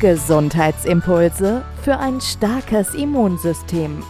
Gesundheitsimpulse für ein starkes Immunsystem.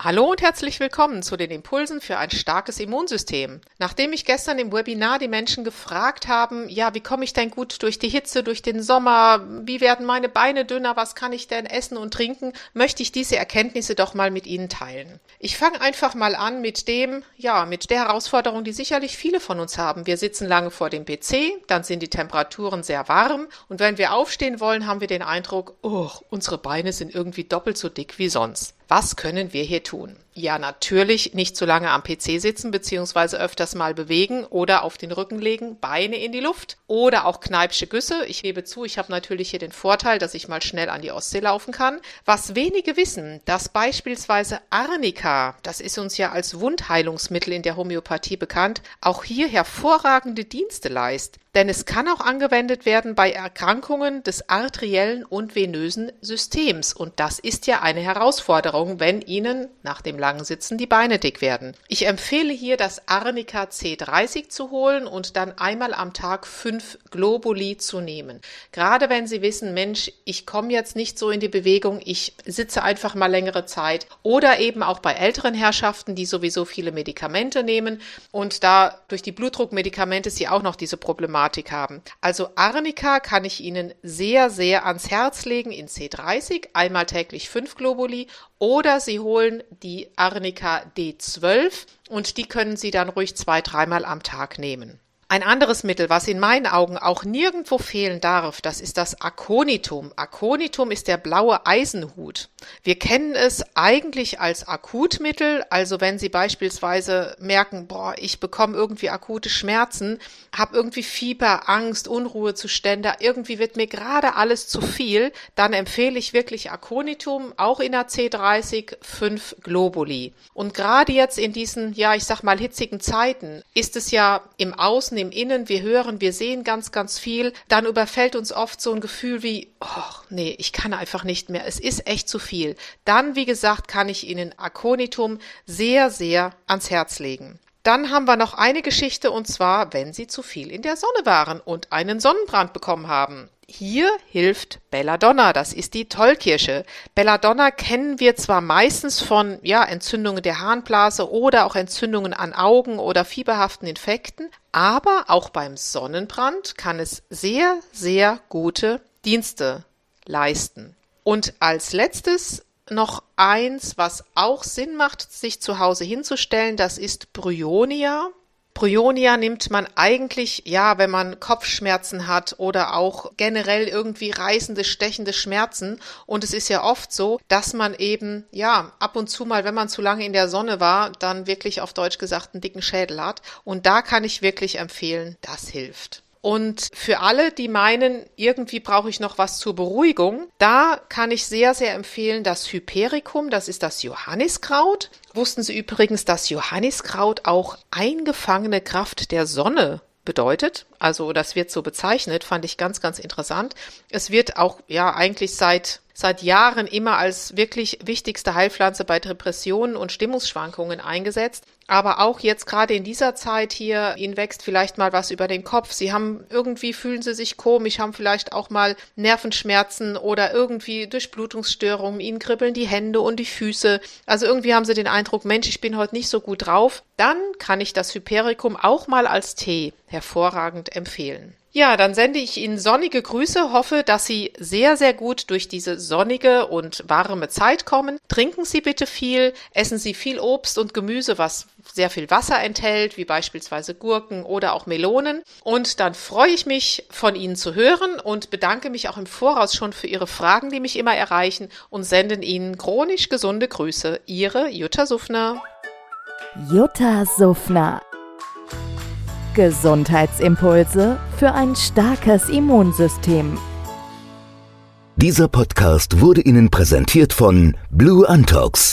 Hallo und herzlich willkommen zu den Impulsen für ein starkes Immunsystem. Nachdem ich gestern im Webinar die Menschen gefragt haben, ja, wie komme ich denn gut durch die Hitze, durch den Sommer, wie werden meine Beine dünner, was kann ich denn essen und trinken, möchte ich diese Erkenntnisse doch mal mit Ihnen teilen. Ich fange einfach mal an mit dem, ja, mit der Herausforderung, die sicherlich viele von uns haben. Wir sitzen lange vor dem PC, dann sind die Temperaturen sehr warm und wenn wir aufstehen wollen, haben wir den Eindruck, oh, unsere Beine sind irgendwie doppelt so dick wie sonst. Was können wir hier tun? Ja, natürlich nicht zu lange am PC sitzen beziehungsweise öfters mal bewegen oder auf den Rücken legen, Beine in die Luft oder auch kneipsche Güsse. Ich gebe zu, ich habe natürlich hier den Vorteil, dass ich mal schnell an die Ostsee laufen kann. Was wenige wissen, dass beispielsweise Arnika, das ist uns ja als Wundheilungsmittel in der Homöopathie bekannt, auch hier hervorragende Dienste leistet. Denn es kann auch angewendet werden bei Erkrankungen des arteriellen und venösen Systems. Und das ist ja eine Herausforderung, wenn Ihnen nach dem langen Sitzen die Beine dick werden. Ich empfehle hier das Arnica C30 zu holen und dann einmal am Tag fünf Globuli zu nehmen. Gerade wenn Sie wissen, Mensch, ich komme jetzt nicht so in die Bewegung, ich sitze einfach mal längere Zeit oder eben auch bei älteren Herrschaften, die sowieso viele Medikamente nehmen und da durch die Blutdruckmedikamente sie auch noch diese Problematik haben. Also Arnica kann ich Ihnen sehr, sehr ans Herz legen in C30, einmal täglich fünf Globuli oder Sie holen die Arnica D12 und die können Sie dann ruhig zwei, dreimal am Tag nehmen. Ein anderes Mittel, was in meinen Augen auch nirgendwo fehlen darf, das ist das Aconitum. Aconitum ist der blaue Eisenhut. Wir kennen es eigentlich als Akutmittel, also wenn Sie beispielsweise merken, boah, ich bekomme irgendwie akute Schmerzen, habe irgendwie Fieber, Angst, Unruhezustände, irgendwie wird mir gerade alles zu viel, dann empfehle ich wirklich Aconitum, auch in der C30 5 Globuli. Und gerade jetzt in diesen, ja, ich sag mal hitzigen Zeiten ist es ja im Außen im Innen, wir hören, wir sehen ganz, ganz viel, dann überfällt uns oft so ein Gefühl wie, oh, nee, ich kann einfach nicht mehr, es ist echt zu viel. Dann, wie gesagt, kann ich Ihnen Aconitum sehr, sehr ans Herz legen. Dann haben wir noch eine Geschichte und zwar, wenn Sie zu viel in der Sonne waren und einen Sonnenbrand bekommen haben. Hier hilft Belladonna, das ist die Tollkirsche. Belladonna kennen wir zwar meistens von ja, Entzündungen der Harnblase oder auch Entzündungen an Augen oder fieberhaften Infekten, aber auch beim Sonnenbrand kann es sehr, sehr gute Dienste leisten. Und als letztes noch eins, was auch Sinn macht, sich zu Hause hinzustellen, das ist Bryonia. Bryonia nimmt man eigentlich, ja, wenn man Kopfschmerzen hat oder auch generell irgendwie reißende, stechende Schmerzen. Und es ist ja oft so, dass man eben, ja, ab und zu mal, wenn man zu lange in der Sonne war, dann wirklich auf Deutsch gesagt einen dicken Schädel hat. Und da kann ich wirklich empfehlen, das hilft. Und für alle, die meinen, irgendwie brauche ich noch was zur Beruhigung, da kann ich sehr, sehr empfehlen das Hypericum, das ist das Johanniskraut. Wussten Sie übrigens, dass Johanniskraut auch eingefangene Kraft der Sonne bedeutet. Also das wird so bezeichnet, fand ich ganz, ganz interessant. Es wird auch ja eigentlich seit seit Jahren immer als wirklich wichtigste Heilpflanze bei Depressionen und Stimmungsschwankungen eingesetzt. Aber auch jetzt gerade in dieser Zeit hier, Ihnen wächst vielleicht mal was über den Kopf. Sie haben irgendwie fühlen Sie sich komisch, haben vielleicht auch mal Nervenschmerzen oder irgendwie Durchblutungsstörungen. Ihnen kribbeln die Hände und die Füße. Also irgendwie haben Sie den Eindruck, Mensch, ich bin heute nicht so gut drauf. Dann kann ich das Hypericum auch mal als Tee hervorragend empfehlen. Ja, dann sende ich Ihnen sonnige Grüße, hoffe, dass Sie sehr, sehr gut durch diese sonnige und warme Zeit kommen. Trinken Sie bitte viel, essen Sie viel Obst und Gemüse, was sehr viel Wasser enthält, wie beispielsweise Gurken oder auch Melonen. Und dann freue ich mich, von Ihnen zu hören und bedanke mich auch im Voraus schon für Ihre Fragen, die mich immer erreichen und senden Ihnen chronisch gesunde Grüße. Ihre Jutta Suffner. Jutta Suffner. Gesundheitsimpulse für ein starkes Immunsystem. Dieser Podcast wurde Ihnen präsentiert von Blue Antox,